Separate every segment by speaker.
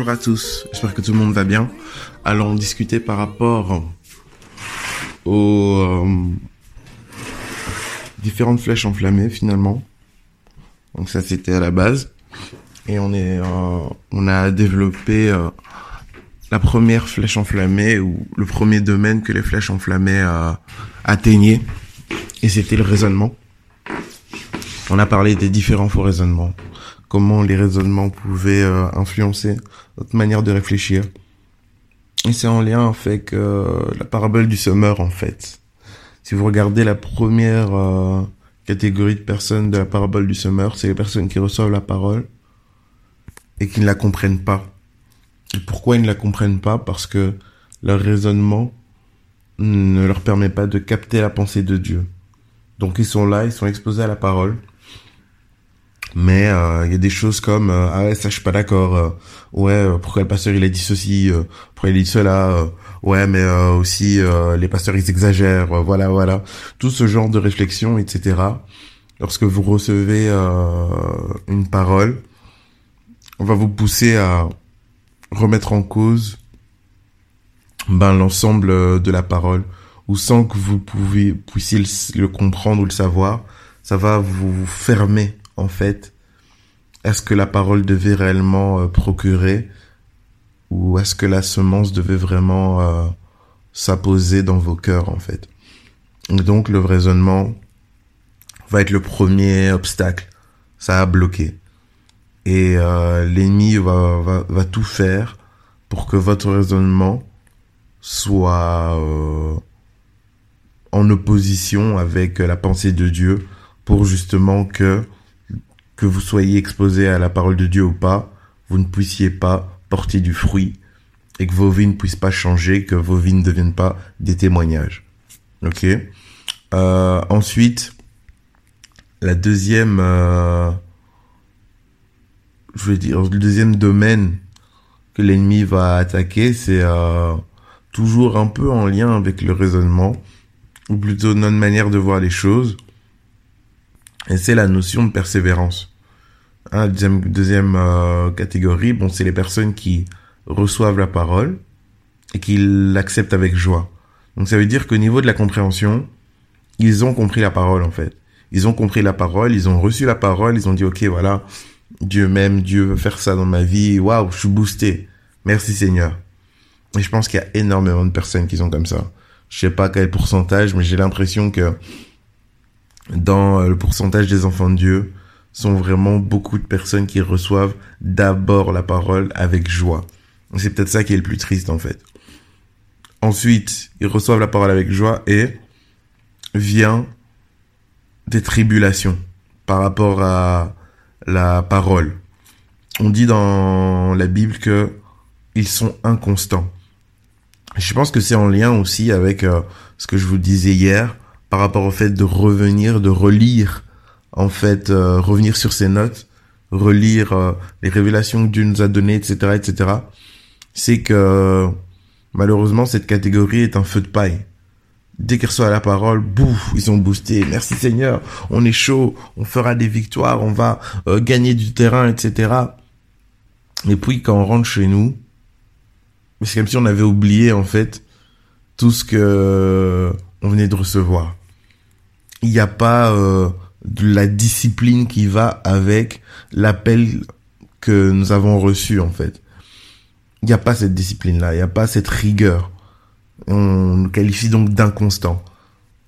Speaker 1: Bonjour à tous, j'espère que tout le monde va bien. Allons discuter par rapport aux euh, différentes flèches enflammées finalement. Donc ça c'était à la base. Et on est, euh, on a développé euh, la première flèche enflammée ou le premier domaine que les flèches enflammées atteignaient. Et c'était le raisonnement. On a parlé des différents faux raisonnements comment les raisonnements pouvaient euh, influencer notre manière de réfléchir. Et c'est en lien avec euh, la parabole du semeur en fait. Si vous regardez la première euh, catégorie de personnes de la parabole du semeur, c'est les personnes qui reçoivent la parole et qui ne la comprennent pas. Et pourquoi ils ne la comprennent pas? Parce que leur raisonnement ne leur permet pas de capter la pensée de Dieu. Donc ils sont là, ils sont exposés à la parole, mais euh, il y a des choses comme euh, ah ouais ça je suis pas d'accord euh, ouais euh, pourquoi le pasteur il a dit ceci euh, pourquoi il a dit cela ouais mais aussi les pasteurs ils exagèrent voilà voilà. Tout ce genre de réflexion etc lorsque vous recevez une parole on va vous pousser à remettre en cause ben l'ensemble de la parole. Ou sans que vous puissiez le comprendre ou le savoir ça va vous fermer en fait Est-ce que la parole devait réellement euh, procurer ou est-ce que la semence devait vraiment euh, s'apposer dans vos cœurs en fait? Et Donc le raisonnement va être le premier obstacle. Ça a bloqué. Et euh, l'ennemi va, tout faire pour que votre raisonnement soit euh, en opposition avec la pensée de Dieu pour justement que que vous soyez exposé à la parole de Dieu ou pas, vous ne puissiez pas porter du fruit et que vos vies ne puissent pas changer, que vos vies ne deviennent pas des témoignages. Ok? Euh, ensuite, la deuxième, euh, je vais dire, le deuxième domaine que l'ennemi va attaquer, c'est euh, toujours un peu en lien avec le raisonnement, ou plutôt notre manière de voir les choses. Et c'est la notion de persévérance. Hein, deuxième euh, catégorie, bon, c'est les personnes qui reçoivent la parole et qui l'acceptent avec joie. Donc ça veut dire qu'au niveau de la compréhension, ils ont compris la parole en fait. Ils ont compris la parole, ils ont reçu la parole, ils ont dit ok voilà, Dieu m'aime, Dieu veut faire ça dans ma vie, waouh, je suis boosté. Merci Seigneur. Et je pense qu'il y a énormément de personnes qui sont comme ça. Je sais pas quel pourcentage, mais j'ai l'impression que dans le pourcentage des enfants de Dieu, sont vraiment beaucoup de personnes qui reçoivent d'abord la parole avec joie. C'est peut-être ça qui est le plus triste en fait. Ensuite, ils reçoivent la parole avec joie et vient des tribulations par rapport à la parole. On dit dans la Bible que ils sont inconstants. Je pense que c'est en lien aussi avec euh, ce que je vous disais hier par rapport au fait de revenir, de relire en fait euh, revenir sur ses notes, relire euh, les révélations que Dieu nous a données, etc., etc. C'est que malheureusement cette catégorie est un feu de paille. Dès qu'ils reçoivent la parole, bouf, ils sont boostés. Merci Seigneur, on est chaud, on fera des victoires, on va euh, gagner du terrain, etc. Et puis quand on rentre chez nous, c'est comme si on avait oublié en fait tout ce que on venait de recevoir. Il n'y a pas euh, de la discipline qui va avec l'appel que nous avons reçu en fait. Il n'y a pas cette discipline-là, il n'y a pas cette rigueur. On nous qualifie donc d'inconstant.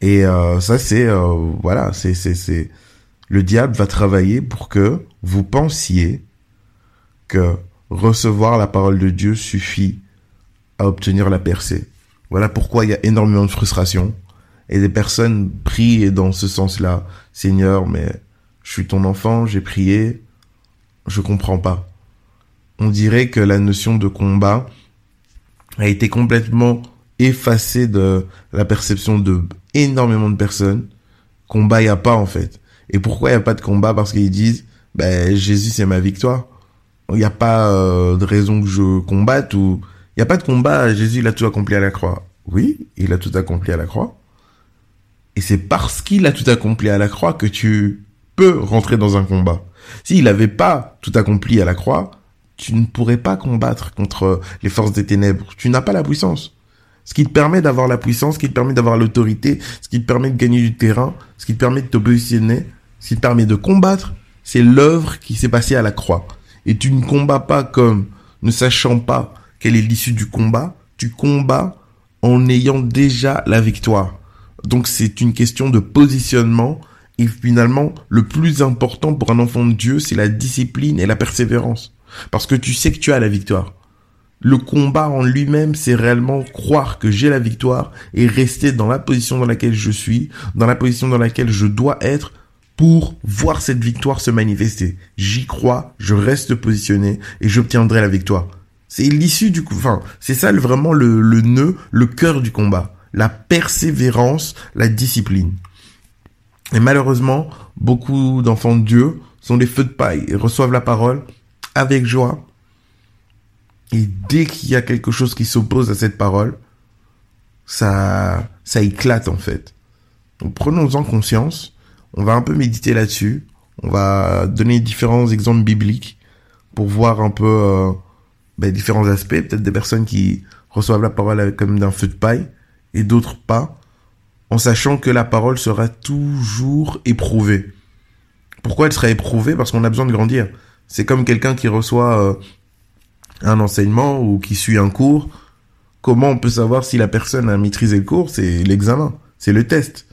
Speaker 1: Et euh, ça, c'est euh, voilà, c'est c'est c'est le diable va travailler pour que vous pensiez que recevoir la parole de Dieu suffit à obtenir la percée. Voilà pourquoi il y a énormément de frustration et des personnes prient dans ce sens-là. Seigneur, mais je suis ton enfant, j'ai prié, je comprends pas. On dirait que la notion de combat a été complètement effacée de la perception de énormément de personnes. Combat, n'y a pas en fait. Et pourquoi il n'y a pas de combat? Parce qu'ils disent, ben, Jésus c'est ma victoire. Il n'y a pas euh, de raison que je combatte ou... Il n'y a pas de combat, Jésus il a tout accompli à la croix. Oui, il a tout accompli à la croix. Et c'est parce qu'il a tout accompli à la croix que tu peux rentrer dans un combat. S'il n'avait pas tout accompli à la croix, tu ne pourrais pas combattre contre les forces des ténèbres. Tu n'as pas la puissance. Ce qui te permet d'avoir la puissance, ce qui te permet d'avoir l'autorité, ce qui te permet de gagner du terrain, ce qui te permet de te positionner, ce qui te permet de combattre, c'est l'œuvre qui s'est passée à la croix. Et tu ne combats pas comme ne sachant pas quelle est l'issue du combat, tu combats en ayant déjà la victoire. Donc c'est une question de positionnement et finalement le plus important pour un enfant de Dieu, c'est la discipline et la persévérance. Parce que tu sais que tu as la victoire. Le combat en lui-même, c'est réellement croire que j'ai la victoire et rester dans la position dans laquelle je suis, dans la position dans laquelle je dois être pour voir cette victoire se manifester. J'y crois, je reste positionné et j'obtiendrai la victoire. C'est l'issue du coup, enfin, c'est ça vraiment le, le nœud, le cœur du combat. La persévérance, la discipline. Et malheureusement, beaucoup d'enfants de Dieu sont des feux de paille et reçoivent la parole avec joie. Et dès qu'il y a quelque chose qui s'oppose à cette parole, ça, ça éclate en fait. Donc prenons-en conscience. On va un peu méditer là-dessus. On va donner différents exemples bibliques pour voir un peu euh, ben, différents aspects. Peut-être des personnes qui reçoivent la parole comme d'un feu de paille et d'autres pas, en sachant que la parole sera toujours éprouvée. Pourquoi elle sera éprouvée? Parce qu'on a besoin de grandir. C'est comme quelqu'un qui reçoit euh, un enseignement ou qui suit un cours. Comment on peut savoir si la personne a maîtrisé le cours? C'est l'examen, c'est le test.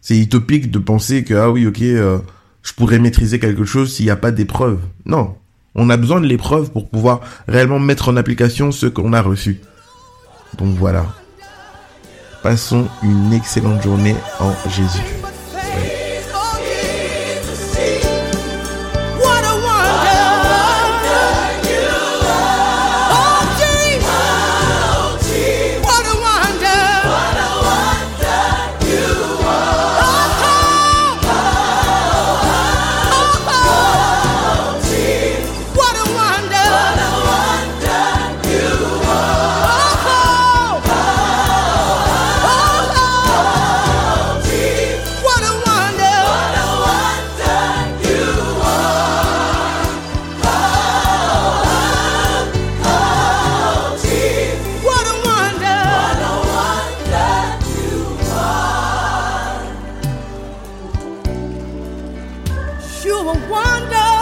Speaker 1: C'est utopique de penser que ah oui ok, euh, je pourrais maîtriser quelque chose s'il n'y a pas d'épreuve. Non, on a besoin de l'épreuve pour pouvoir réellement mettre en application ce qu'on a reçu. Donc voilà. Passons une excellente journée en Jésus. You're a wonder.